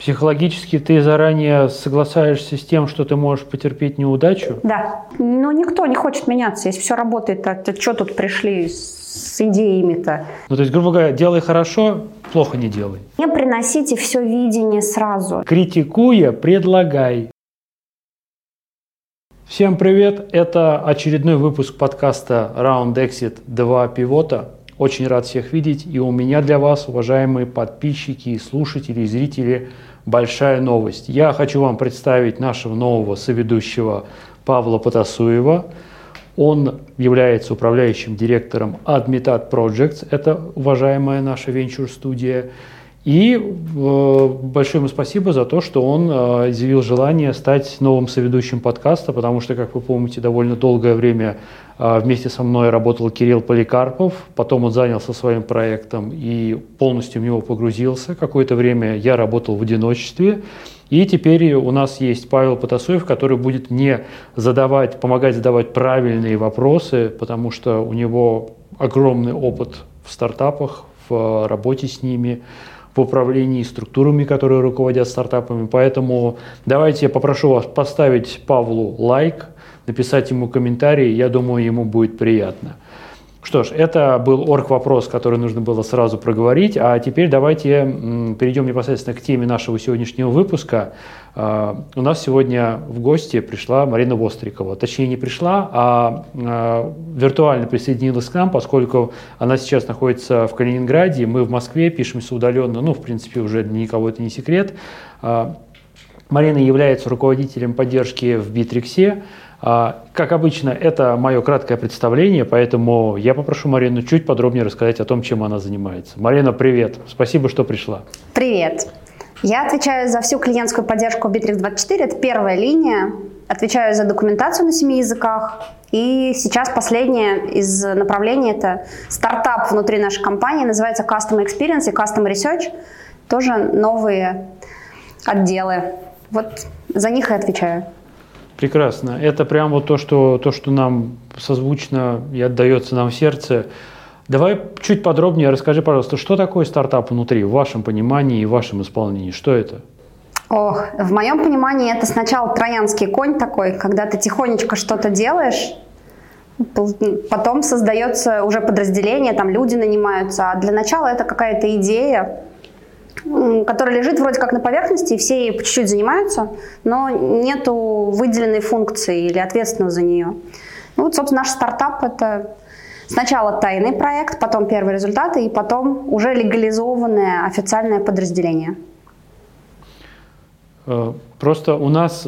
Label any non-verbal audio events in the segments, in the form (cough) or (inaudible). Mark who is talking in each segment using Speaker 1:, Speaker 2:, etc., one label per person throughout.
Speaker 1: Психологически ты заранее соглашаешься с тем, что ты можешь потерпеть неудачу?
Speaker 2: Да. Но никто не хочет меняться. Если все работает, то, то что тут пришли с идеями-то?
Speaker 1: Ну, то есть, грубо говоря, делай хорошо, плохо не делай.
Speaker 2: Не приносите все видение сразу.
Speaker 1: Критикуя, предлагай. Всем привет! Это очередной выпуск подкаста Round Exit 2 пивота. Очень рад всех видеть. И у меня для вас, уважаемые подписчики, слушатели зрители, большая новость. Я хочу вам представить нашего нового соведущего Павла Потасуева. Он является управляющим директором Admitat Projects, это уважаемая наша венчур-студия. И э, большое ему спасибо за то, что он э, изъявил желание стать новым соведущим подкаста, потому что, как вы помните, довольно долгое время э, вместе со мной работал Кирилл Поликарпов, потом он занялся своим проектом и полностью в него погрузился. Какое-то время я работал в одиночестве, и теперь у нас есть Павел Потасуев, который будет мне задавать, помогать задавать правильные вопросы, потому что у него огромный опыт в стартапах, в работе с ними, в управлении структурами, которые руководят стартапами. Поэтому давайте я попрошу вас поставить Павлу лайк, написать ему комментарий, я думаю, ему будет приятно. Что ж, это был орг-вопрос, который нужно было сразу проговорить. А теперь давайте перейдем непосредственно к теме нашего сегодняшнего выпуска. А, у нас сегодня в гости пришла Марина Вострикова. Точнее, не пришла, а, а виртуально присоединилась к нам, поскольку она сейчас находится в Калининграде, мы в Москве, пишемся удаленно, ну, в принципе, уже для никого это не секрет. А, Марина является руководителем поддержки в Битриксе. А, как обычно, это мое краткое представление, поэтому я попрошу Марину чуть подробнее рассказать о том, чем она занимается. Марина, привет. Спасибо, что пришла.
Speaker 2: Привет. Я отвечаю за всю клиентскую поддержку Bittrex24. Это первая линия. Отвечаю за документацию на семи языках. И сейчас последнее из направлений – это стартап внутри нашей компании, называется Customer Experience и Customer Research. Тоже новые отделы. Вот за них и отвечаю.
Speaker 1: Прекрасно. Это прям вот то, что, то, что нам созвучно и отдается нам в сердце. Давай чуть подробнее расскажи, пожалуйста, что такое стартап внутри, в вашем понимании и в вашем исполнении? Что это?
Speaker 2: Ох, в моем понимании это сначала троянский конь такой, когда ты тихонечко что-то делаешь, потом создается уже подразделение, там люди нанимаются, а для начала это какая-то идея, которая лежит вроде как на поверхности, и все ей по чуть-чуть занимаются, но нету выделенной функции или ответственного за нее. Ну, вот, собственно, наш стартап – это сначала тайный проект, потом первые результаты, и потом уже легализованное официальное подразделение.
Speaker 1: Э, просто у нас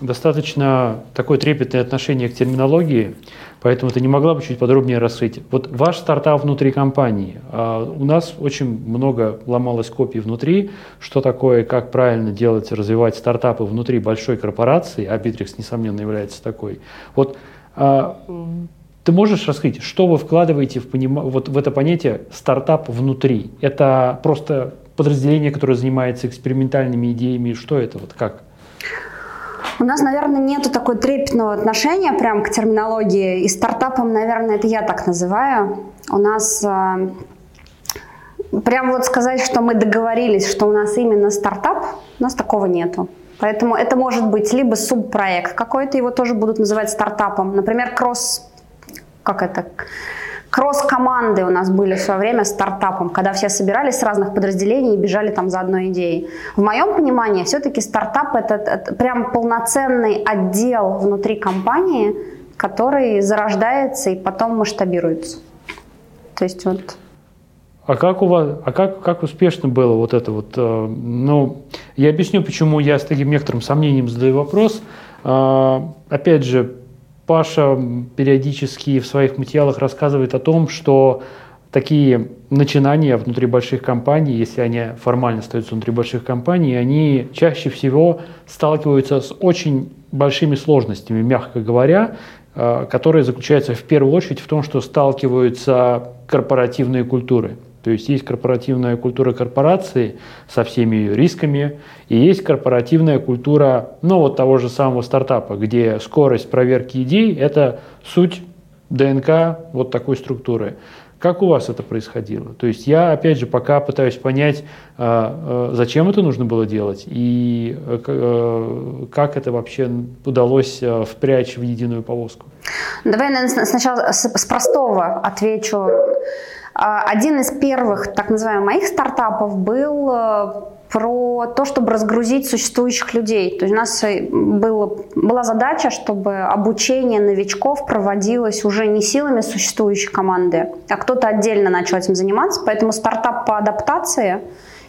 Speaker 1: достаточно такое трепетное отношение к терминологии, поэтому ты не могла бы чуть подробнее раскрыть. Вот ваш стартап внутри компании. А у нас очень много ломалось копий внутри, что такое, как правильно делать, развивать стартапы внутри большой корпорации, а Bittrex, несомненно, является такой. Вот а, ты можешь раскрыть, что вы вкладываете в, поним... вот в это понятие стартап внутри? Это просто подразделение, которое занимается экспериментальными идеями? Что это? Вот как?
Speaker 2: У нас, наверное, нет такой трепетного отношения прям к терминологии. И стартапом, наверное, это я так называю. У нас э, прям вот сказать, что мы договорились, что у нас именно стартап, у нас такого нету. Поэтому это может быть либо субпроект какой-то, его тоже будут называть стартапом. Например, кросс, как это, кросс-команды у нас были в свое время стартапом, когда все собирались с разных подразделений и бежали там за одной идеей. В моем понимании все-таки стартап это, это прям полноценный отдел внутри компании, который зарождается и потом масштабируется. То есть вот
Speaker 1: а как у вас, а как, как успешно было вот это вот? Э, ну, я объясню, почему я с таким некоторым сомнением задаю вопрос. Э, опять же, Паша периодически в своих материалах рассказывает о том, что такие начинания внутри больших компаний, если они формально остаются внутри больших компаний, они чаще всего сталкиваются с очень большими сложностями, мягко говоря, э, которые заключаются в первую очередь в том, что сталкиваются корпоративные культуры. То есть есть корпоративная культура корпорации со всеми ее рисками, и есть корпоративная культура, ну, вот того же самого стартапа, где скорость проверки идей – это суть ДНК вот такой структуры. Как у вас это происходило? То есть я, опять же, пока пытаюсь понять, а, а, зачем это нужно было делать и э, э, как это вообще удалось э, впрячь в единую повозку.
Speaker 2: Давай наверное, сначала с простого отвечу. А, один из первых, так называемых, моих стартапов был про то, чтобы разгрузить существующих людей. То есть у нас э, было, была задача, чтобы обучение новичков проводилось уже не силами существующей команды, а кто-то отдельно начал этим заниматься. Поэтому стартап по адаптации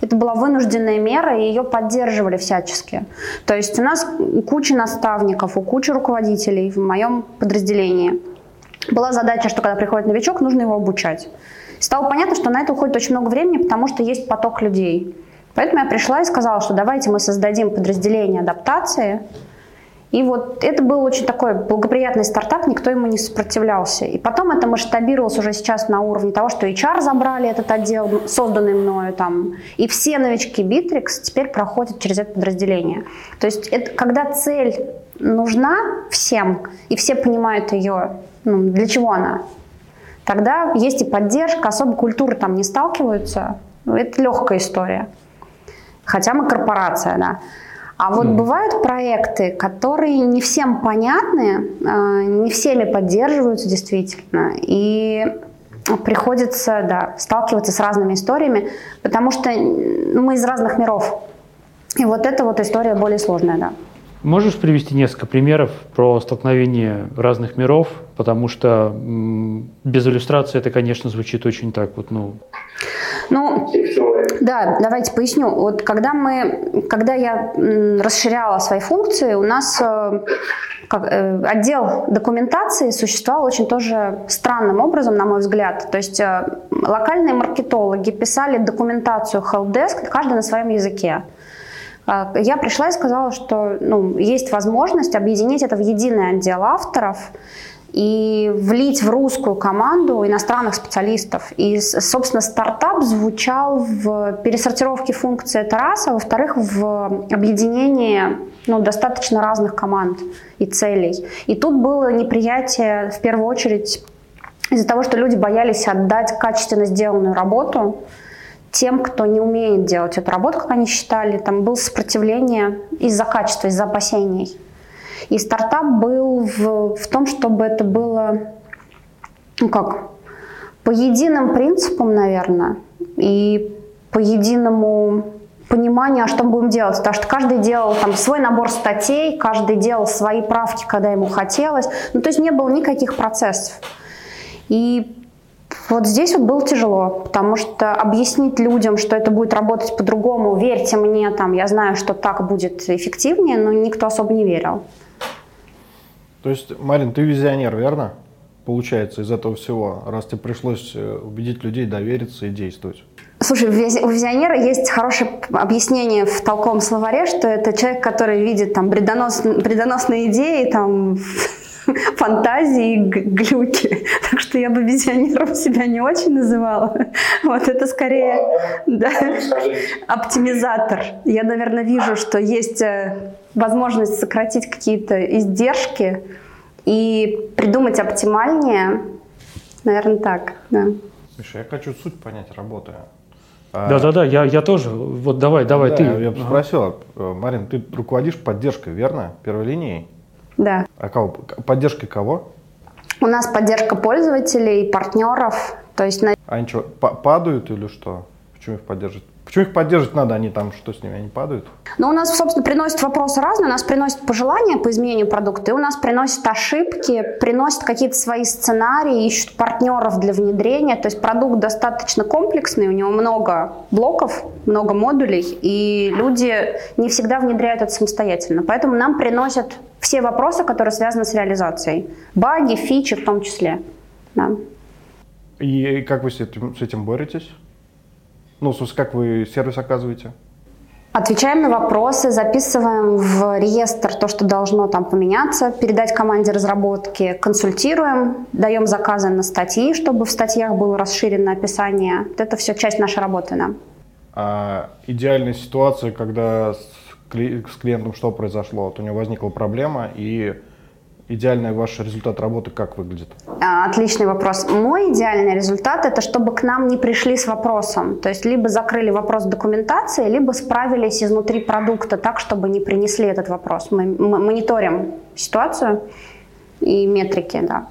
Speaker 2: это была вынужденная мера, и ее поддерживали всячески. То есть у нас куча наставников, у кучи руководителей в моем подразделении. Была задача, что когда приходит новичок, нужно его обучать. Стало понятно, что на это уходит очень много времени, потому что есть поток людей. Поэтому я пришла и сказала, что давайте мы создадим подразделение адаптации. И вот это был очень такой благоприятный стартап, никто ему не сопротивлялся. И потом это масштабировалось уже сейчас на уровне того, что HR забрали этот отдел, созданный мною там. И все новички Bittrex теперь проходят через это подразделение. То есть это, когда цель нужна всем, и все понимают ее, ну, для чего она, тогда есть и поддержка, особо культуры там не сталкиваются. Это легкая история хотя мы корпорация, да. А вот mm. бывают проекты, которые не всем понятны, а, не всеми поддерживаются действительно, и приходится да, сталкиваться с разными историями, потому что ну, мы из разных миров. И вот эта вот история более сложная, да.
Speaker 1: Можешь привести несколько примеров про столкновение разных миров, потому что без иллюстрации это, конечно, звучит очень так вот, ну.
Speaker 2: Ну, да, давайте поясню. Вот когда мы, когда я расширяла свои функции, у нас э, как, э, отдел документации существовал очень тоже странным образом, на мой взгляд. То есть э, локальные маркетологи писали документацию helpdesk, каждый на своем языке. Я пришла и сказала, что ну, есть возможность объединить это в единый отдел авторов, и влить в русскую команду иностранных специалистов. И, собственно, стартап звучал в пересортировке функций, это раз, а во-вторых, в объединении ну, достаточно разных команд и целей. И тут было неприятие, в первую очередь, из-за того, что люди боялись отдать качественно сделанную работу тем, кто не умеет делать эту работу, как они считали. Там было сопротивление из-за качества, из-за опасений. И стартап был в, в том, чтобы это было, ну как, по единым принципам, наверное, и по единому пониманию, а что мы будем делать. Потому что каждый делал там свой набор статей, каждый делал свои правки, когда ему хотелось. Ну, то есть не было никаких процессов. И вот здесь вот было тяжело, потому что объяснить людям, что это будет работать по-другому, верьте мне, там, я знаю, что так будет эффективнее, но никто особо не верил.
Speaker 3: То есть, Марин, ты визионер, верно? Получается, из этого всего, раз тебе пришлось э, убедить людей довериться и действовать.
Speaker 2: Слушай, у визионера есть хорошее объяснение в толковом словаре, что это человек, который видит там бредонос, бредоносные идеи, там (laughs) фантазии, глюки. Что я бы визионером себя не очень называла. Вот это скорее да, оптимизатор. Я, наверное, вижу, что есть э, возможность сократить какие-то издержки и придумать оптимальнее. Наверное, так, да.
Speaker 3: Миша, я хочу суть понять работы.
Speaker 1: Да-да-да, я, я тоже. Вот давай, давай,
Speaker 3: да,
Speaker 1: ты.
Speaker 3: Я спросил, э, Марин, ты руководишь поддержкой, верно? Первой линией?
Speaker 2: Да.
Speaker 3: А кого? Поддержкой кого?
Speaker 2: У нас поддержка пользователей, партнеров. То есть на...
Speaker 3: Они что, падают или что? Почему их поддерживают? Почему их поддерживать надо, они там, что с ними, они падают?
Speaker 2: Ну, у нас, собственно, приносят вопросы разные. У нас приносят пожелания по изменению продукта, и у нас приносят ошибки, приносят какие-то свои сценарии, ищут партнеров для внедрения. То есть продукт достаточно комплексный, у него много блоков, много модулей, и люди не всегда внедряют это самостоятельно. Поэтому нам приносят все вопросы, которые связаны с реализацией. Баги, фичи в том числе. Да.
Speaker 3: И как вы с этим, с этим боретесь? Ну, собственно, как вы сервис оказываете?
Speaker 2: Отвечаем на вопросы, записываем в реестр то, что должно там поменяться, передать команде разработки, консультируем, даем заказы на статьи, чтобы в статьях было расширенное описание. Вот это все часть нашей работы. Да.
Speaker 3: А идеальная ситуация, когда с, кли- с клиентом что произошло? Вот у него возникла проблема, и идеальный ваш результат работы как выглядит?
Speaker 2: А, отличный вопрос. Мой идеальный результат – это чтобы к нам не пришли с вопросом. То есть либо закрыли вопрос документации, либо справились изнутри продукта так, чтобы не принесли этот вопрос. Мы, мы мониторим ситуацию и метрики, да.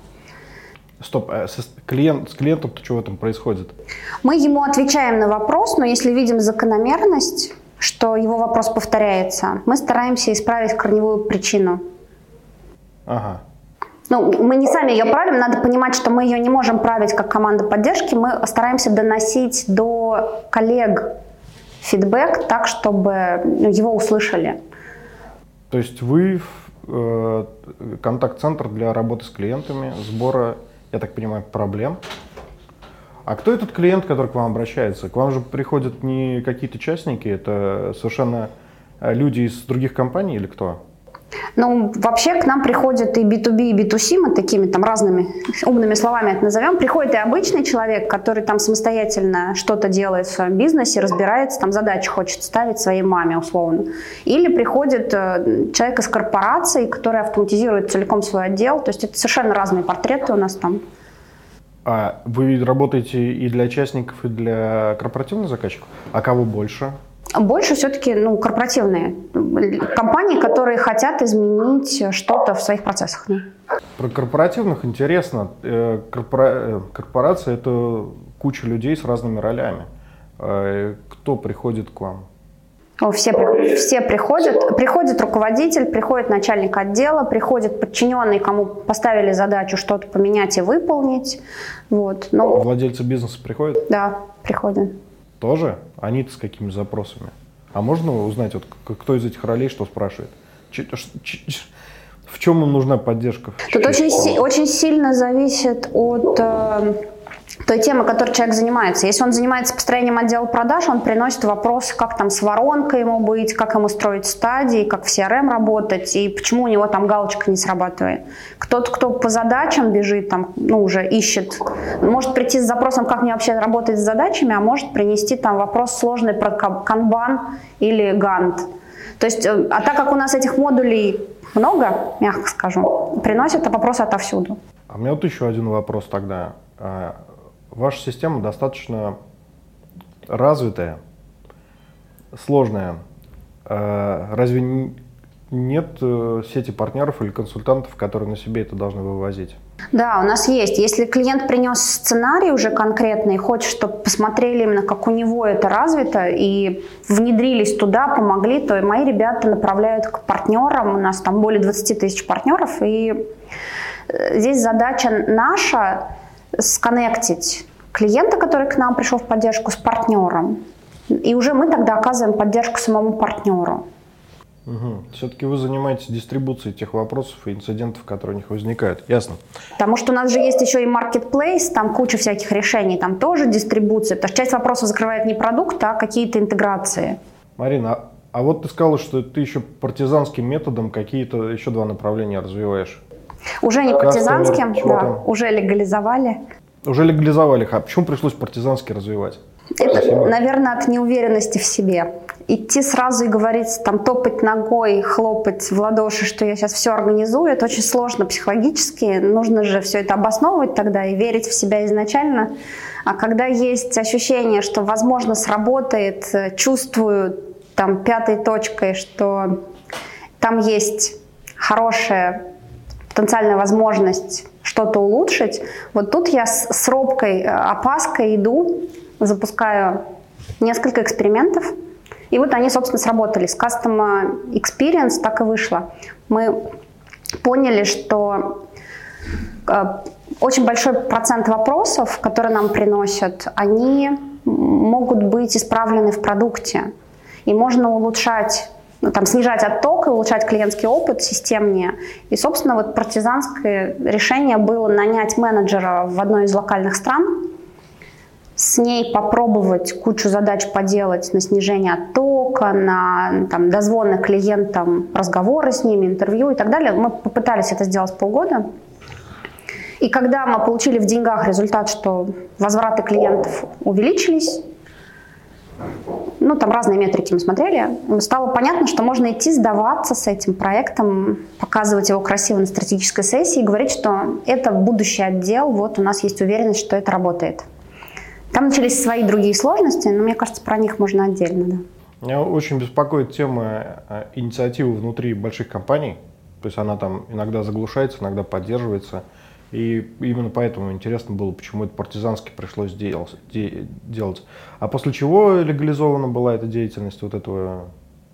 Speaker 3: Стоп, а с, клиент, с клиентом-то что в этом происходит?
Speaker 2: Мы ему отвечаем на вопрос, но если видим закономерность, что его вопрос повторяется, мы стараемся исправить корневую причину.
Speaker 3: Ага.
Speaker 2: Ну, мы не сами ее правим, надо понимать, что мы ее не можем править как команда поддержки, мы стараемся доносить до коллег фидбэк так, чтобы ну, его услышали.
Speaker 3: То есть вы э, контакт-центр для работы с клиентами, сбора, я так понимаю, проблем. А кто этот клиент, который к вам обращается? К вам же приходят не какие-то частники, это совершенно э, люди из других компаний или кто?
Speaker 2: Ну, вообще к нам приходят и B2B, и B2C, мы такими там разными умными словами это назовем. Приходит и обычный человек, который там самостоятельно что-то делает в своем бизнесе, разбирается, там задачи хочет ставить своей маме условно. Или приходит э, человек из корпорации, который автоматизирует целиком свой отдел. То есть это совершенно разные портреты у нас там.
Speaker 3: А вы работаете и для частников, и для корпоративных заказчиков? А кого больше?
Speaker 2: Больше все-таки ну, корпоративные компании, которые хотят изменить что-то в своих процессах. Да.
Speaker 3: Про корпоративных интересно. Э, корпора... Э, корпорация – это куча людей с разными ролями. Э, кто приходит к вам?
Speaker 2: Все, все приходят. Приходит руководитель, приходит начальник отдела, приходит подчиненный, кому поставили задачу что-то поменять и выполнить. Вот.
Speaker 3: Но... Владельцы бизнеса приходят?
Speaker 2: Да, приходят
Speaker 3: тоже? Они-то с какими запросами? А можно узнать, вот, кто из этих ролей что спрашивает? В чем им нужна поддержка?
Speaker 2: Тут очень, очень сильно зависит от э, той темы, которой человек занимается. Если он занимается построением отдела продаж, он приносит вопрос, как там с воронкой ему быть, как ему строить стадии, как в CRM работать, и почему у него там галочка не срабатывает. Кто-то, кто по задачам бежит, там, ну, уже ищет, может прийти с запросом, как мне вообще работать с задачами, а может принести там вопрос сложный про канбан или гант. То есть, э, а так как у нас этих модулей много, мягко скажу, приносят вопросы отовсюду.
Speaker 3: А у меня вот еще один вопрос тогда. Ваша система достаточно развитая, сложная. А, разве нет э, сети партнеров или консультантов, которые на себе это должны вывозить?
Speaker 2: Да, у нас есть. Если клиент принес сценарий уже конкретный хочет, чтобы посмотрели именно, как у него это развито, и внедрились туда, помогли, то мои ребята направляют к партнерам. У нас там более 20 тысяч партнеров, и э, здесь задача наша сконнектить клиента, который к нам пришел в поддержку, с партнером. И уже мы тогда оказываем поддержку самому партнеру.
Speaker 3: Угу. Все-таки вы занимаетесь дистрибуцией тех вопросов и инцидентов, которые у них возникают. Ясно.
Speaker 2: Потому что у нас же есть еще и marketplace, там куча всяких решений, там тоже дистрибуция. Потому что часть вопросов закрывает не продукт, а какие-то интеграции.
Speaker 3: Марина, а, а вот ты сказала, что ты еще партизанским методом какие-то еще два направления развиваешь.
Speaker 2: Уже не партизанским, да, уже легализовали.
Speaker 3: Уже легализовали. А почему пришлось партизански развивать?
Speaker 2: Это, Спасибо. наверное, от неуверенности в себе. Идти сразу и говорить, там, топать ногой, хлопать в ладоши, что я сейчас все организую, это очень сложно психологически. Нужно же все это обосновывать тогда и верить в себя изначально. А когда есть ощущение, что, возможно, сработает, чувствую там пятой точкой, что там есть хорошая потенциальная возможность что-то улучшить, вот тут я с, с робкой, э, опаской иду, запускаю несколько экспериментов, и вот они, собственно, сработали. С Custom Experience так и вышло. Мы поняли, что э, очень большой процент вопросов, которые нам приносят, они могут быть исправлены в продукте. И можно улучшать ну, там, снижать отток и улучшать клиентский опыт системнее. И, собственно, вот партизанское решение было нанять менеджера в одной из локальных стран, с ней попробовать кучу задач поделать на снижение оттока, на там, дозвоны клиентам, разговоры с ними, интервью и так далее. Мы попытались это сделать полгода. И когда мы получили в деньгах результат, что возвраты клиентов увеличились, ну, там разные метрики мы смотрели, стало понятно, что можно идти сдаваться с этим проектом, показывать его красиво на стратегической сессии и говорить, что это будущий отдел, вот у нас есть уверенность, что это работает. Там начались свои другие сложности, но мне кажется, про них можно отдельно. Да.
Speaker 3: Меня очень беспокоит тема э, инициативы внутри больших компаний. То есть она там иногда заглушается, иногда поддерживается. И именно поэтому интересно было, почему это партизански пришлось делать. А после чего легализована была эта деятельность вот этого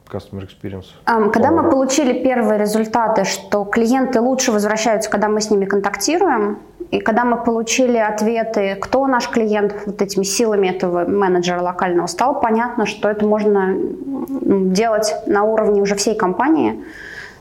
Speaker 3: Customer Experience?
Speaker 2: Когда мы получили первые результаты, что клиенты лучше возвращаются, когда мы с ними контактируем, и когда мы получили ответы, кто наш клиент, вот этими силами этого менеджера локального, стало понятно, что это можно делать на уровне уже всей компании.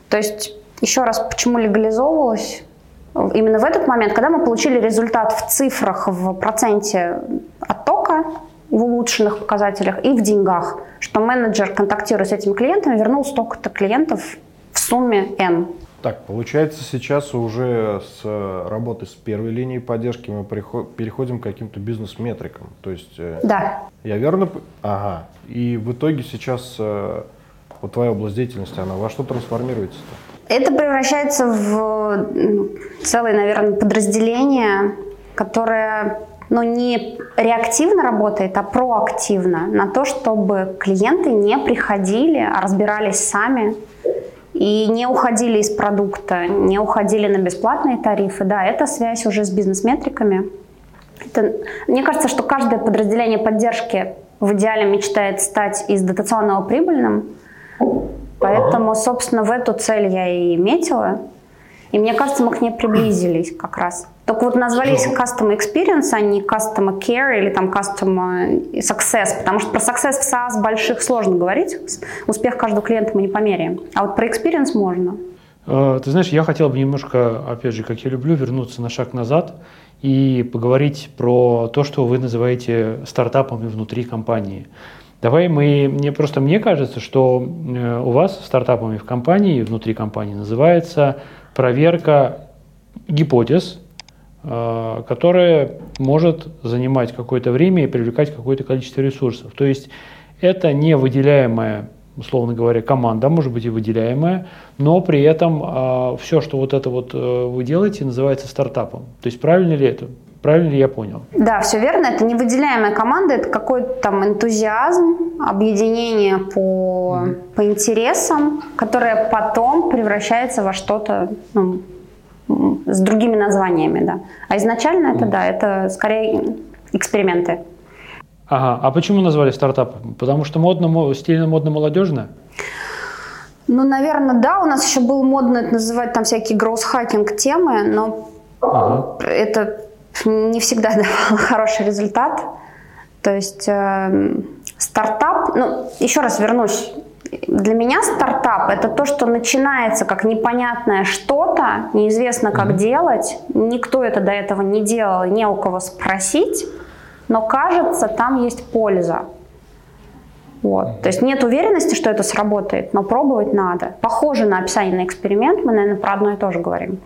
Speaker 2: То есть, еще раз, почему легализовывалось? Именно в этот момент, когда мы получили результат в цифрах, в проценте оттока, в улучшенных показателях и в деньгах, что менеджер, контактируя с этими клиентами, вернул столько-то клиентов в сумме N.
Speaker 3: Так, получается, сейчас уже с работы с первой линией поддержки мы переходим к каким-то бизнес-метрикам. То есть,
Speaker 2: э, да.
Speaker 3: я верно... Ага. И в итоге сейчас э, вот твоя область деятельности, она во что трансформируется-то?
Speaker 2: Это превращается в целое, наверное, подразделение, которое ну, не реактивно работает, а проактивно на то, чтобы клиенты не приходили, а разбирались сами и не уходили из продукта, не уходили на бесплатные тарифы. Да, это связь уже с бизнес-метриками. Это, мне кажется, что каждое подразделение поддержки в идеале мечтает стать из дотационного прибыльным. Поэтому, собственно, в эту цель я и метила. И мне кажется, мы к ней приблизились как раз. Только вот назвались Custom Experience, а не Custom Care или там Custom Success, потому что про Success в SaaS больших сложно говорить. Успех каждого клиента мы не померяем. А вот про Experience можно.
Speaker 1: Э, ты знаешь, я хотел бы немножко, опять же, как я люблю, вернуться на шаг назад и поговорить про то, что вы называете стартапами внутри компании. Давай мы, мне просто мне кажется, что э, у вас стартапами в компании, внутри компании называется проверка гипотез, э, которая может занимать какое-то время и привлекать какое-то количество ресурсов. То есть это не выделяемая, условно говоря, команда, может быть и выделяемая, но при этом э, все, что вот это вот э, вы делаете, называется стартапом. То есть правильно ли это? Правильно ли я понял?
Speaker 2: Да, все верно. Это невыделяемая команда, это какой-то там энтузиазм, объединение по, mm-hmm. по интересам, которое потом превращается во что-то ну, с другими названиями, да. А изначально это, mm-hmm. да, это скорее эксперименты.
Speaker 1: Ага, а почему назвали стартапом? Потому что модно, стильно, модно, молодежно?
Speaker 2: Ну, наверное, да. У нас еще было модно это называть там всякие гроусс-хакинг темы, но ага. это не всегда (laughs) давал хороший результат. То есть э, стартап, ну, еще раз вернусь, для меня стартап это то, что начинается как непонятное что-то, неизвестно как mm-hmm. делать, никто это до этого не делал, не у кого спросить, но кажется, там есть польза. Вот. То есть нет уверенности, что это сработает, но пробовать надо. Похоже на описание на эксперимент, мы, наверное, про одно и то же говорим.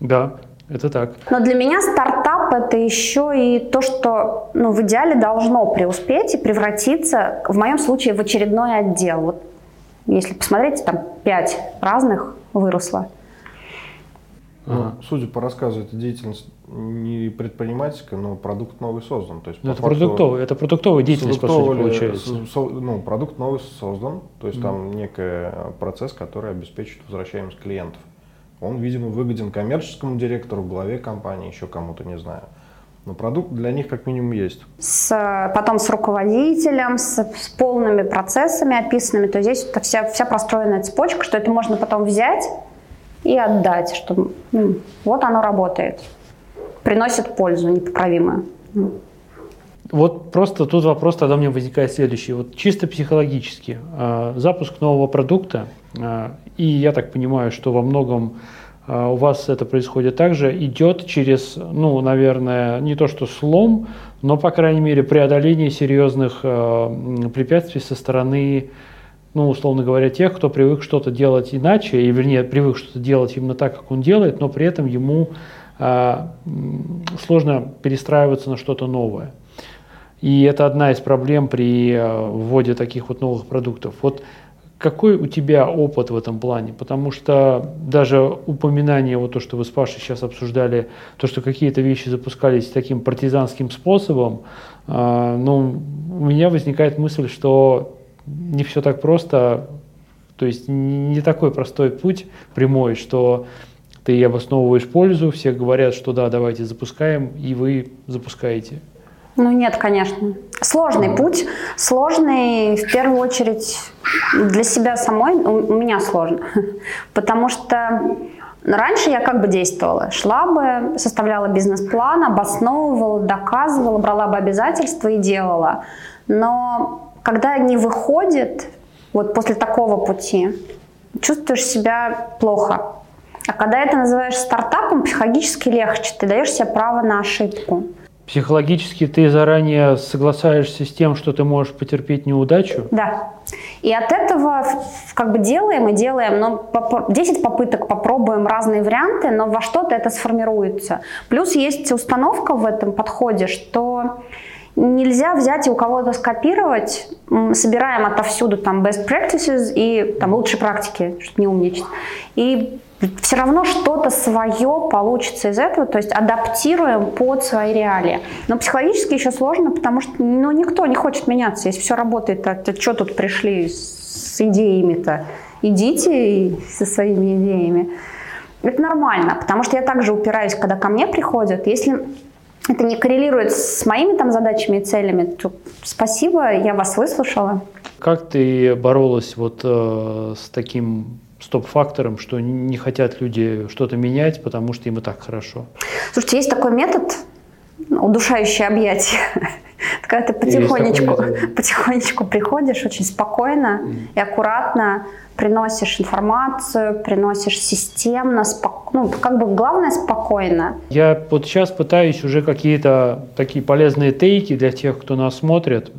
Speaker 1: Да, это так.
Speaker 2: Но для меня стартап это еще и то, что ну, в идеале должно преуспеть и превратиться, в моем случае, в очередной отдел. Вот если посмотреть, там пять разных выросло.
Speaker 3: Ну, судя по рассказу, эта деятельность не предпринимательская, но продукт новый создан. То есть,
Speaker 1: это, продуктовый, это продуктовая деятельность, по сути, получается.
Speaker 3: Со, ну, продукт новый создан, то есть mm. там некий процесс, который обеспечит возвращаемость клиентов. Он, видимо, выгоден коммерческому директору, главе компании, еще кому-то, не знаю. Но продукт для них как минимум есть.
Speaker 2: С, потом с руководителем, с, с полными процессами описанными. То есть здесь это вся, вся простроенная цепочка, что это можно потом взять и отдать, что ну, вот оно работает, приносит пользу непоправимую.
Speaker 1: Вот просто тут вопрос тогда у меня возникает следующий. Вот чисто психологически, э, запуск нового продукта, э, и я так понимаю, что во многом э, у вас это происходит также, идет через, ну, наверное, не то что слом, но, по крайней мере, преодоление серьезных препятствий со стороны, ну, условно говоря, тех, кто привык что-то делать иначе, и, вернее, привык что-то делать именно так, как он делает, но при этом ему сложно перестраиваться на что-то новое. И это одна из проблем при вводе таких вот новых продуктов. Вот какой у тебя опыт в этом плане? Потому что даже упоминание, вот то, что вы с Пашей сейчас обсуждали, то, что какие-то вещи запускались таким партизанским способом, э, ну, у меня возникает мысль, что не все так просто, то есть не такой простой путь прямой, что ты обосновываешь пользу, все говорят, что да, давайте запускаем, и вы запускаете.
Speaker 2: Ну нет, конечно. Сложный путь, сложный в первую очередь для себя самой, у меня сложно, (laughs) потому что Раньше я как бы действовала, шла бы, составляла бизнес-план, обосновывала, доказывала, брала бы обязательства и делала. Но когда не выходит, вот после такого пути, чувствуешь себя плохо. А когда это называешь стартапом, психологически легче, ты даешь себе право на ошибку.
Speaker 1: Психологически ты заранее соглашаешься с тем, что ты можешь потерпеть неудачу?
Speaker 2: Да. И от этого как бы делаем и делаем, но 10 попыток попробуем разные варианты, но во что-то это сформируется. Плюс есть установка в этом подходе, что нельзя взять и у кого-то скопировать, собираем отовсюду там best practices и там лучшие практики, чтобы не умничать, и все равно что-то свое получится из этого, то есть адаптируем под свои реалии. Но психологически еще сложно, потому что ну, никто не хочет меняться. Если все работает, то, то что тут пришли с идеями-то? Идите со своими идеями. Это нормально, потому что я также упираюсь, когда ко мне приходят. Если это не коррелирует с моими там задачами и целями, то спасибо, я вас выслушала.
Speaker 1: Как ты боролась вот э, с таким стоп-фактором, что не хотят люди что-то менять, потому что им и так хорошо.
Speaker 2: Слушайте, есть такой метод, удушающее объятие. (laughs) Когда ты потихонечку, потихонечку приходишь очень спокойно mm. и аккуратно приносишь информацию, приносишь системно, спок... ну, как бы главное спокойно.
Speaker 1: Я вот сейчас пытаюсь уже какие-то такие полезные тейки для тех, кто нас смотрит,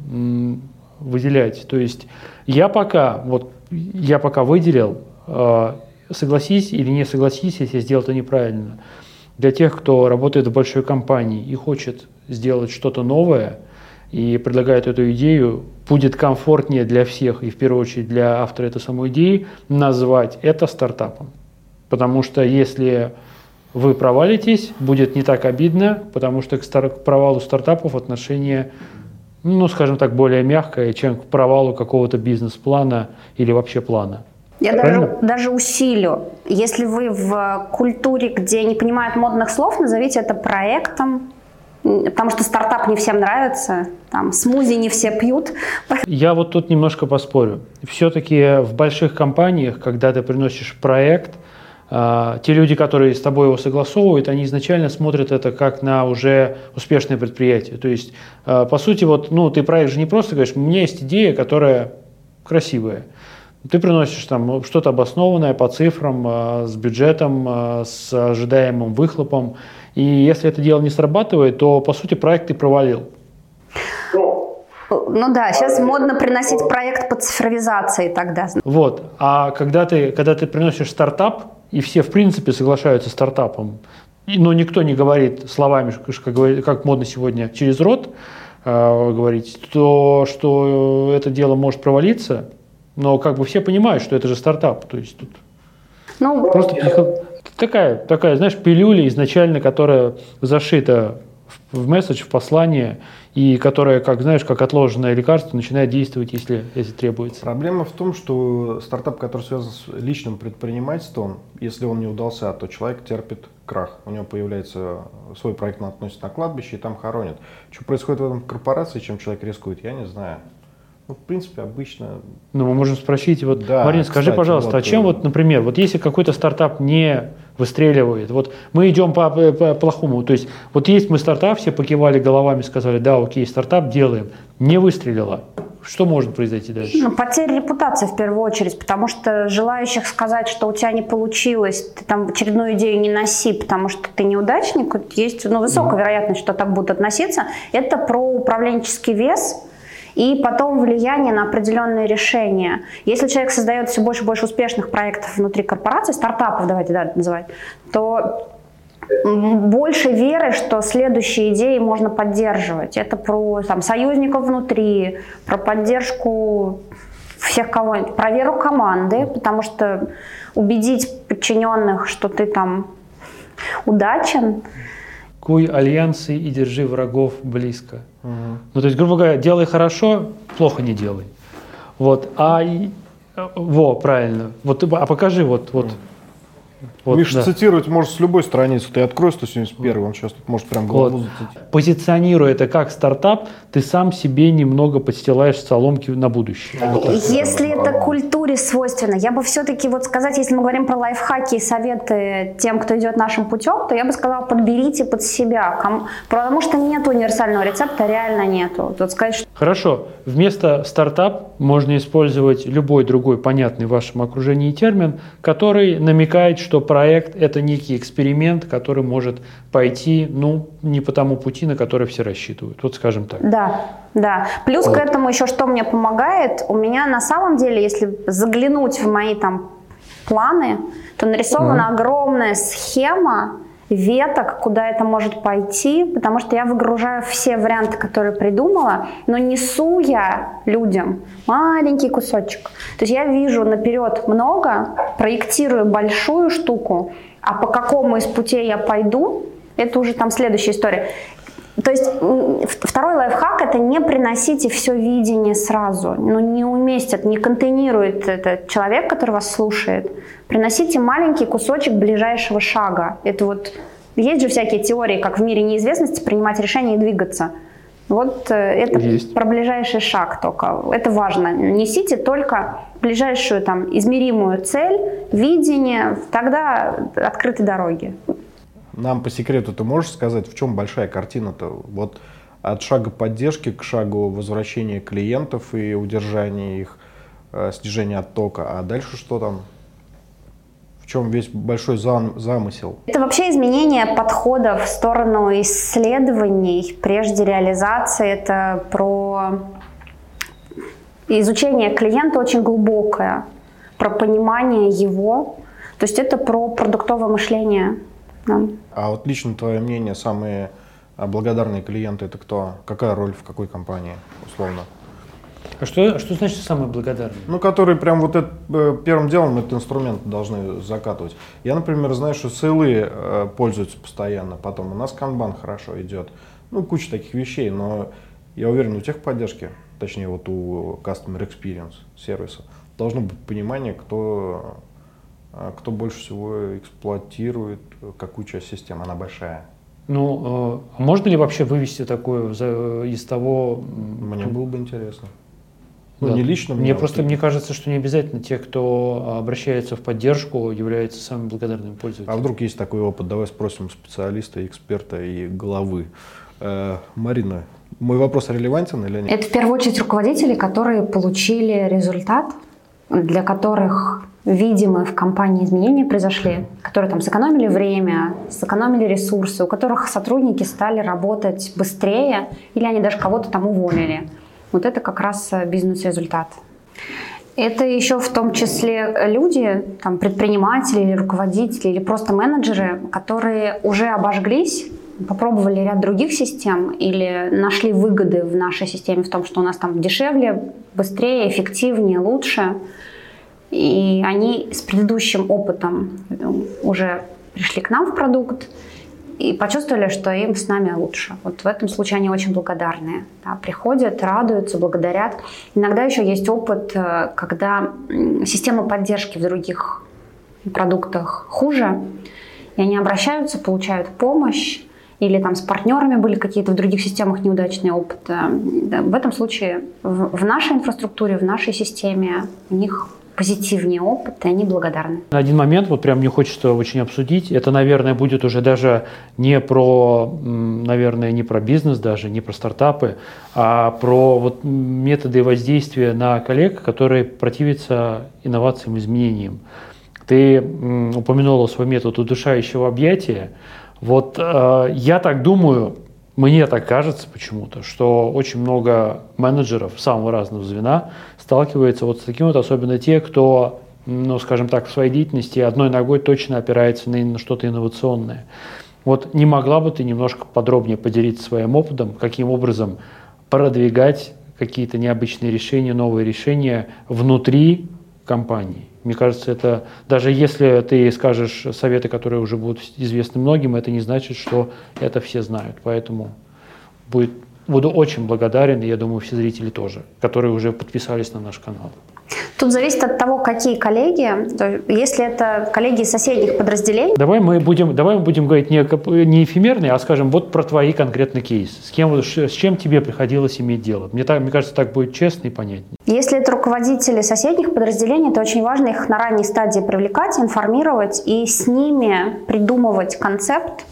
Speaker 1: выделять. То есть я пока, вот я пока выделил согласись или не согласись, если сделал это неправильно. Для тех, кто работает в большой компании и хочет сделать что-то новое и предлагает эту идею, будет комфортнее для всех и в первую очередь для автора этой самой идеи назвать это стартапом. Потому что если вы провалитесь, будет не так обидно, потому что к, стар- к провалу стартапов отношение, ну, скажем так, более мягкое, чем к провалу какого-то бизнес-плана или вообще плана.
Speaker 2: Я даже, даже усилю. Если вы в культуре, где не понимают модных слов, назовите это проектом, потому что стартап не всем нравится, там смузи не все пьют.
Speaker 1: Я вот тут немножко поспорю. Все-таки в больших компаниях, когда ты приносишь проект, э, те люди, которые с тобой его согласовывают, они изначально смотрят это как на уже успешное предприятие. То есть, э, по сути, вот, ну, ты проект же не просто говоришь, у меня есть идея, которая красивая. Ты приносишь там что-то обоснованное по цифрам, э, с бюджетом, э, с ожидаемым выхлопом. И если это дело не срабатывает, то, по сути, проект ты провалил.
Speaker 2: Ну да, сейчас модно приносить проект по цифровизации тогда.
Speaker 1: Вот. А когда ты, когда ты приносишь стартап, и все, в принципе, соглашаются с стартапом, но никто не говорит словами, как, как модно сегодня, через рот э, говорить, то, что это дело может провалиться, но как бы все понимают, что это же стартап. То есть тут ну, просто психо... такая, такая, знаешь, пилюля изначально, которая зашита в месседж, в послание, и которая, как знаешь, как отложенное лекарство, начинает действовать, если, если требуется.
Speaker 3: Проблема в том, что стартап, который связан с личным предпринимательством, если он не удался, то человек терпит крах. У него появляется свой проект, он относится на кладбище и там хоронят. Что происходит в этом корпорации, чем человек рискует, я не знаю. Ну, в принципе, обычно...
Speaker 1: Ну, мы можем спросить, вот, да, Марин, скажи, кстати, пожалуйста, вот, а чем вот, например, вот если какой-то стартап не выстреливает, вот мы идем по, по, по плохому, то есть вот есть мы стартап, все покивали головами, сказали, да, окей, стартап делаем, не выстрелило, что может произойти дальше?
Speaker 2: Ну, потеря репутации в первую очередь, потому что желающих сказать, что у тебя не получилось, ты там очередную идею не носи, потому что ты неудачник, есть ну, высокая mm. вероятность, что так будут относиться. Это про управленческий вес, и потом влияние на определенные решения. Если человек создает все больше и больше успешных проектов внутри корпорации, стартапов, давайте да, называть, то больше веры, что следующие идеи можно поддерживать. Это про там, союзников внутри, про поддержку всех кого-нибудь, про веру команды, потому что убедить подчиненных, что ты там удачен.
Speaker 1: Куй альянсы и держи врагов близко. Угу. Ну, то есть, грубо говоря, делай хорошо, плохо не делай. Вот, а во, правильно. Вот, а покажи вот, вот.
Speaker 3: Вот, Миша да. цитировать может с любой страницы. Ты открой 171, он сейчас тут может прям голову вот.
Speaker 1: зацитировать. Позиционируя это как стартап, ты сам себе немного подстилаешь соломки на будущее.
Speaker 2: Если это культуре свойственно, я бы все-таки вот сказать, если мы говорим про лайфхаки и советы тем, кто идет нашим путем, то я бы сказала, подберите под себя. Потому что нет универсального рецепта, реально нету. Тут сказать, что...
Speaker 1: Хорошо. Вместо стартап можно использовать любой другой понятный в вашем окружении термин, который намекает, что проект – это некий эксперимент, который может пойти ну, не по тому пути, на который все рассчитывают. Вот скажем так.
Speaker 2: Да, да. Плюс вот. к этому еще что мне помогает, у меня на самом деле, если заглянуть в мои там планы, то нарисована mm. огромная схема веток, куда это может пойти, потому что я выгружаю все варианты, которые придумала, но несу я людям маленький кусочек. То есть я вижу наперед много, проектирую большую штуку, а по какому из путей я пойду, это уже там следующая история. То есть второй лайфхак – это не приносите все видение сразу. Ну, не уместит, не контейнирует этот человек, который вас слушает. Приносите маленький кусочек ближайшего шага. Это вот есть же всякие теории, как в мире неизвестности принимать решения и двигаться. Вот э, это Есть. про ближайший шаг только. Это важно. Несите только ближайшую там измеримую цель, видение, тогда открыты дороги.
Speaker 3: Нам по секрету ты можешь сказать, в чем большая картина-то? Вот от шага поддержки к шагу возвращения клиентов и удержания их, э, снижения оттока, а дальше что там? В чем весь большой зам, замысел?
Speaker 2: Это вообще изменение подхода в сторону исследований прежде реализации. Это про изучение клиента очень глубокое, про понимание его. То есть это про продуктовое мышление.
Speaker 3: Да. А вот лично твое мнение, самые а, благодарные клиенты это кто? Какая роль в какой компании, условно?
Speaker 1: А что, что значит самый благодарный?
Speaker 3: Ну, которые прям вот это, э, первым делом этот инструмент должны закатывать. Я, например, знаю, что сейлы э, пользуются постоянно, потом у нас канбан хорошо идет. Ну, куча таких вещей, но я уверен, у техподдержки, точнее вот у Customer Experience сервиса, должно быть понимание, кто кто больше всего эксплуатирует какую часть системы, она большая.
Speaker 1: Ну, э, можно ли вообще вывести такое из того...
Speaker 3: Мне было бы интересно.
Speaker 1: Ну, да. не лично мне. Мне просто мне кажется, что не обязательно те, кто обращается в поддержку, являются самыми благодарными пользователями.
Speaker 3: А вдруг есть такой опыт? Давай спросим специалиста, эксперта и главы. Э, Марина, мой вопрос релевантен или нет?
Speaker 2: Это в первую очередь руководители, которые получили результат, для которых видимые в компании изменения произошли, которые там сэкономили время, сэкономили ресурсы, у которых сотрудники стали работать быстрее или они даже кого-то там уволили. Вот это как раз э, бизнес-результат. Это еще в том числе люди, там, предприниматели или руководители или просто менеджеры, которые уже обожглись, попробовали ряд других систем или нашли выгоды в нашей системе в том, что у нас там дешевле, быстрее, эффективнее, лучше – и они с предыдущим опытом уже пришли к нам в продукт и почувствовали, что им с нами лучше. Вот в этом случае они очень благодарны. Да, приходят, радуются, благодарят. Иногда еще есть опыт, э, когда система поддержки в других продуктах хуже, и они обращаются, получают помощь, или там с партнерами были какие-то в других системах неудачные опыты. В этом случае в нашей инфраструктуре, в нашей системе у них позитивнее опыт, и они благодарны.
Speaker 1: Один момент, вот прям мне хочется очень обсудить, это, наверное, будет уже даже не про, наверное, не про бизнес даже, не про стартапы, а про вот методы воздействия на коллег, которые противятся инновациям, изменениям. Ты упомянула свой метод удушающего объятия. Вот э, я так думаю, мне так кажется почему-то, что очень много менеджеров самого разного звена сталкивается вот с таким вот, особенно те, кто, ну, скажем так, в своей деятельности одной ногой точно опирается на что-то инновационное. Вот не могла бы ты немножко подробнее поделиться своим опытом, каким образом продвигать какие-то необычные решения, новые решения внутри компании? Мне кажется, это даже если ты скажешь советы, которые уже будут известны многим, это не значит, что это все знают. Поэтому будет, буду очень благодарен, и я думаю, все зрители тоже, которые уже подписались на наш канал.
Speaker 2: Тут зависит от того, какие коллеги. Если это коллеги из соседних подразделений.
Speaker 1: Давай мы будем, давай мы будем говорить не, не эфемерные, а скажем вот про твои конкретные кейсы. С кем, с чем тебе приходилось иметь дело? Мне, так, мне кажется, так будет честно и понятнее.
Speaker 2: Если это руководители соседних подразделений, то очень важно их на ранней стадии привлекать, информировать и с ними придумывать концепт,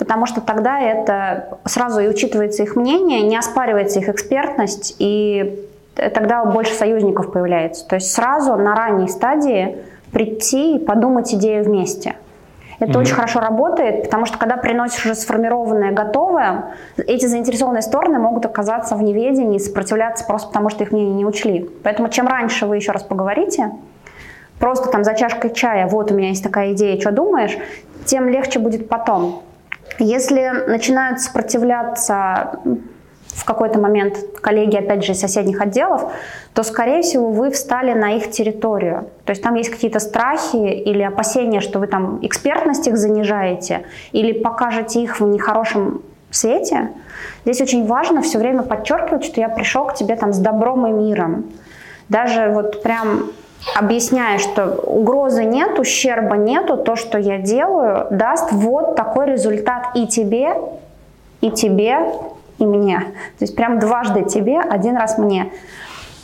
Speaker 2: потому что тогда это сразу и учитывается их мнение, не оспаривается их экспертность и тогда больше союзников появляется. То есть сразу на ранней стадии прийти и подумать идею вместе. Это mm-hmm. очень хорошо работает, потому что когда приносишь уже сформированное, готовое, эти заинтересованные стороны могут оказаться в неведении и сопротивляться просто потому, что их мнение не учли. Поэтому чем раньше вы еще раз поговорите, просто там за чашкой чая, вот у меня есть такая идея, что думаешь, тем легче будет потом. Если начинают сопротивляться в какой-то момент коллеги, опять же, из соседних отделов, то, скорее всего, вы встали на их территорию. То есть там есть какие-то страхи или опасения, что вы там экспертность их занижаете или покажете их в нехорошем свете. Здесь очень важно все время подчеркивать, что я пришел к тебе там с добром и миром. Даже вот прям объясняя, что угрозы нет, ущерба нету, то, что я делаю, даст вот такой результат и тебе, и тебе, и мне. То есть прям дважды тебе, один раз мне.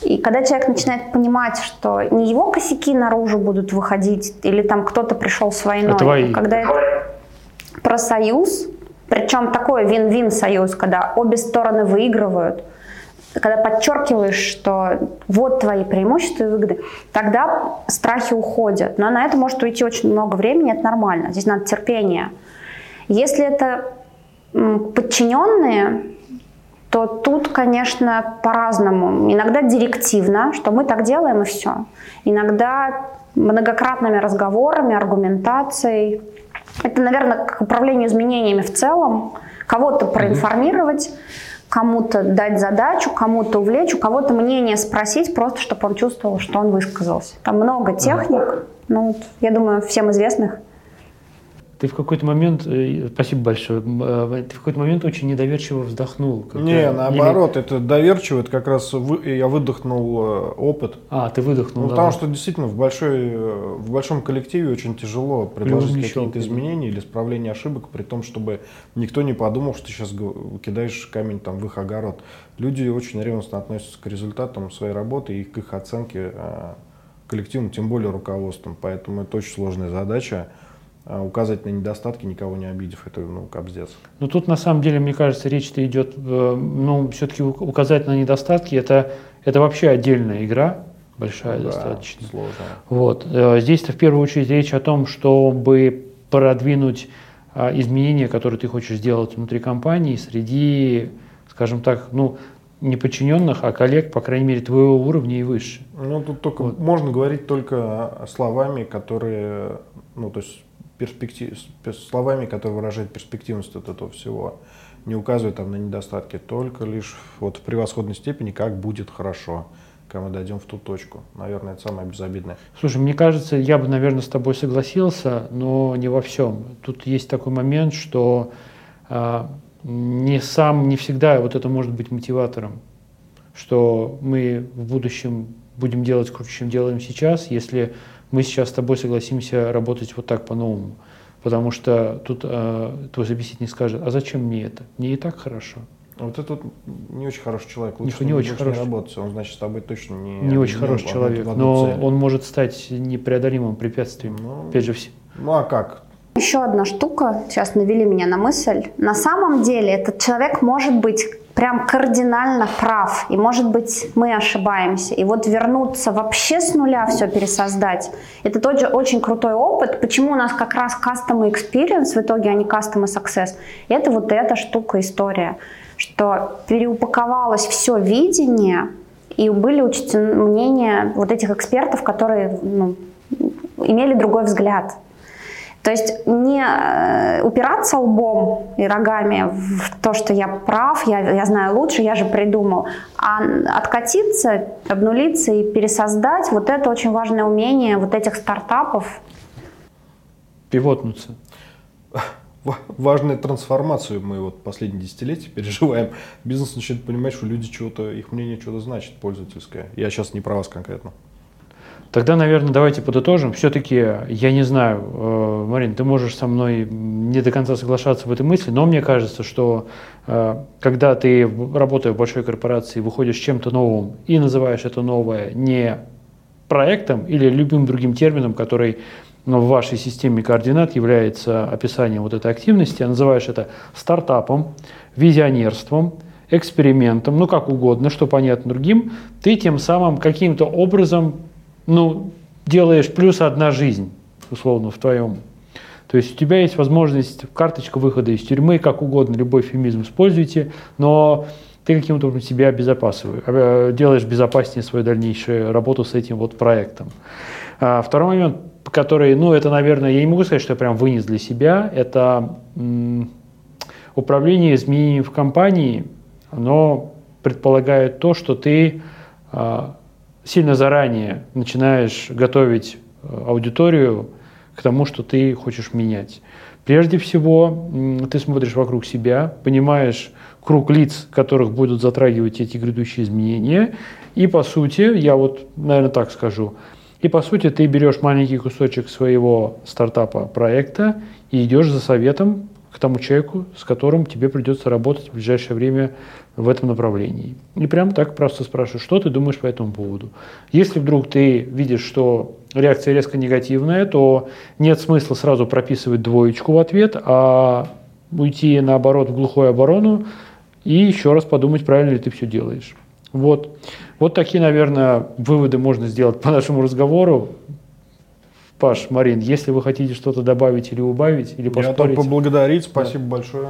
Speaker 2: И когда человек начинает понимать, что не его косяки наружу будут выходить, или там кто-то пришел с войной,
Speaker 1: а твои.
Speaker 2: когда это про союз, причем такой вин-вин союз, когда обе стороны выигрывают, когда подчеркиваешь, что вот твои преимущества и выгоды, тогда страхи уходят. Но на это может уйти очень много времени, это нормально. Здесь надо терпение. Если это подчиненные, то тут, конечно, по-разному. Иногда директивно, что мы так делаем и все. Иногда многократными разговорами, аргументацией. Это, наверное, к управлению изменениями в целом. Кого-то проинформировать, кому-то дать задачу, кому-то увлечь, у кого-то мнение спросить, просто чтобы он чувствовал, что он высказался. Там много техник, ну, я думаю, всем известных.
Speaker 1: Ты в какой-то момент, э, спасибо большое, э, ты в какой-то момент очень недоверчиво вздохнул.
Speaker 3: Не, наоборот, Или... это доверчиво, это как раз вы, я выдохнул э, опыт.
Speaker 1: А, ты выдохнул.
Speaker 3: Ну, потому что действительно в, большой, в большом коллективе очень тяжело предложить какие-то изменения или исправление ошибок, при том, чтобы никто не подумал, что ты сейчас кидаешь камень там, в их огород. Люди очень ревностно относятся к результатам своей работы и к их оценке коллективом, тем более руководством. Поэтому это очень сложная задача. А указать на недостатки, никого не обидев, это ну, капздец.
Speaker 1: Но тут на самом деле, мне кажется, речь-то идет, э, ну, все-таки указать на недостатки, это, это вообще отдельная игра, большая ну, достаточно.
Speaker 3: Сложно.
Speaker 1: Вот. Э, здесь-то в первую очередь речь о том, чтобы продвинуть а, изменения, которые ты хочешь сделать внутри компании, среди, скажем так, ну, не подчиненных, а коллег, по крайней мере, твоего уровня и выше.
Speaker 3: Ну, тут только вот. можно говорить только словами, которые, ну, то есть перспектив, словами, которые выражают перспективность от этого всего, не указывая там на недостатки, только лишь вот в превосходной степени, как будет хорошо, когда мы дойдем в ту точку. Наверное, это самое безобидное.
Speaker 1: Слушай, мне кажется, я бы, наверное, с тобой согласился, но не во всем. Тут есть такой момент, что э, не сам, не всегда вот это может быть мотиватором, что мы в будущем будем делать круче, чем делаем сейчас, если мы сейчас с тобой согласимся работать вот так по-новому. Потому что тут э, твой собеседник скажет, а зачем мне это? Мне и так хорошо.
Speaker 3: Вот этот не очень хороший человек. Лучше
Speaker 1: не, не очень хороший.
Speaker 3: не работать. Он, значит, с тобой точно не...
Speaker 1: Не очень хороший человек, но цель. он может стать непреодолимым препятствием. Ну, Опять же, все.
Speaker 3: Ну а как?
Speaker 2: Еще одна штука, сейчас навели меня на мысль. На самом деле этот человек может быть прям кардинально прав. И может быть мы ошибаемся. И вот вернуться вообще с нуля все пересоздать, это тоже очень крутой опыт. Почему у нас как раз custom experience в итоге, а не custom success? Это вот эта штука, история. Что переупаковалось все видение, и были учтены мнения вот этих экспертов, которые ну, имели другой взгляд. То есть не э, упираться лбом и рогами в то, что я прав, я, я знаю лучше, я же придумал, а откатиться, обнулиться и пересоздать, вот это очень важное умение вот этих стартапов.
Speaker 1: Пивотнуться
Speaker 3: важную трансформацию мы вот последние десятилетия переживаем. Бизнес начинает понимать, что люди чего-то, их мнение что-то значит пользовательское. Я сейчас не про вас конкретно.
Speaker 1: Тогда, наверное, давайте подытожим. Все-таки, я не знаю, э, Марин, ты можешь со мной не до конца соглашаться в этой мысли, но мне кажется, что э, когда ты, работая в большой корпорации, выходишь чем-то новым и называешь это новое не проектом или любым другим термином, который в вашей системе координат является описанием вот этой активности, а называешь это стартапом, визионерством, экспериментом, ну как угодно, что понятно другим, ты тем самым каким-то образом ну, делаешь плюс одна жизнь, условно, в твоем. То есть у тебя есть возможность, карточка выхода из тюрьмы, как угодно, любой эфемизм используйте, но ты каким-то образом себя обезопасиваешь, э, делаешь безопаснее свою дальнейшую работу с этим вот проектом. А второй момент, который, ну, это, наверное, я не могу сказать, что я прям вынес для себя, это управление изменениями в компании, оно предполагает то, что ты а, сильно заранее начинаешь готовить э, аудиторию к тому, что ты хочешь менять. Прежде всего, ты смотришь вокруг себя, понимаешь круг лиц, которых будут затрагивать эти грядущие изменения, и по сути, я вот, наверное, так скажу, и по сути ты берешь маленький кусочек своего стартапа проекта и идешь за советом к тому человеку, с которым тебе придется работать в ближайшее время в этом направлении. И прям так просто спрашиваю, что ты думаешь по этому поводу. Если вдруг ты видишь, что реакция резко негативная, то нет смысла сразу прописывать двоечку в ответ, а уйти наоборот в глухую оборону и еще раз подумать, правильно ли ты все делаешь. Вот. Вот такие, наверное, выводы можно сделать по нашему разговору. Паш, Марин, если вы хотите что-то добавить или убавить, или поспорить...
Speaker 3: Я только поблагодарить, спасибо да. большое.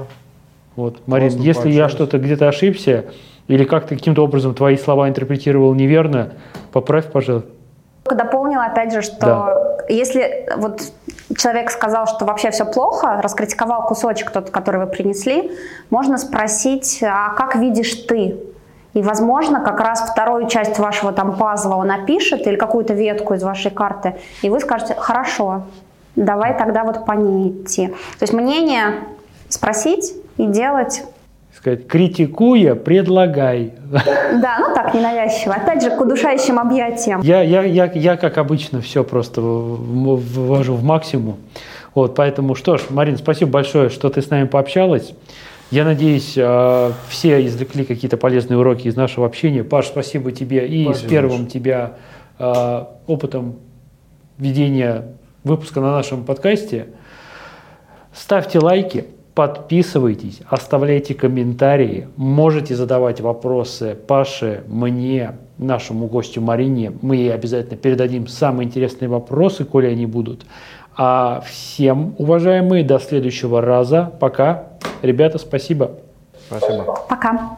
Speaker 1: Вот, Марин, Классно если пообщались. я что-то где-то ошибся, или как-то каким-то образом твои слова интерпретировал неверно, поправь, пожалуйста.
Speaker 2: Дополнила, опять же, что да. если вот человек сказал, что вообще все плохо, раскритиковал кусочек тот, который вы принесли, можно спросить, а как видишь ты? И, возможно, как раз вторую часть вашего там пазла он опишет или какую-то ветку из вашей карты, и вы скажете, хорошо, давай тогда вот по ней идти. То есть мнение спросить и делать
Speaker 1: сказать, критикуя, предлагай.
Speaker 2: Да, ну так, ненавязчиво. Опять же, к удушающим объятиям.
Speaker 1: Я, я, я, я как обычно, все просто ввожу в максимум. Вот, поэтому, что ж, Марин, спасибо большое, что ты с нами пообщалась. Я надеюсь, э, все извлекли какие-то полезные уроки из нашего общения. Паш, спасибо тебе и спасибо, с первым Паш. тебя э, опытом ведения выпуска на нашем подкасте. Ставьте лайки, подписывайтесь, оставляйте комментарии, можете задавать вопросы Паше, мне, нашему гостю Марине. Мы ей обязательно передадим самые интересные вопросы, коли они будут. А всем, уважаемые, до следующего раза. Пока. Ребята, спасибо.
Speaker 3: Спасибо.
Speaker 2: Пока.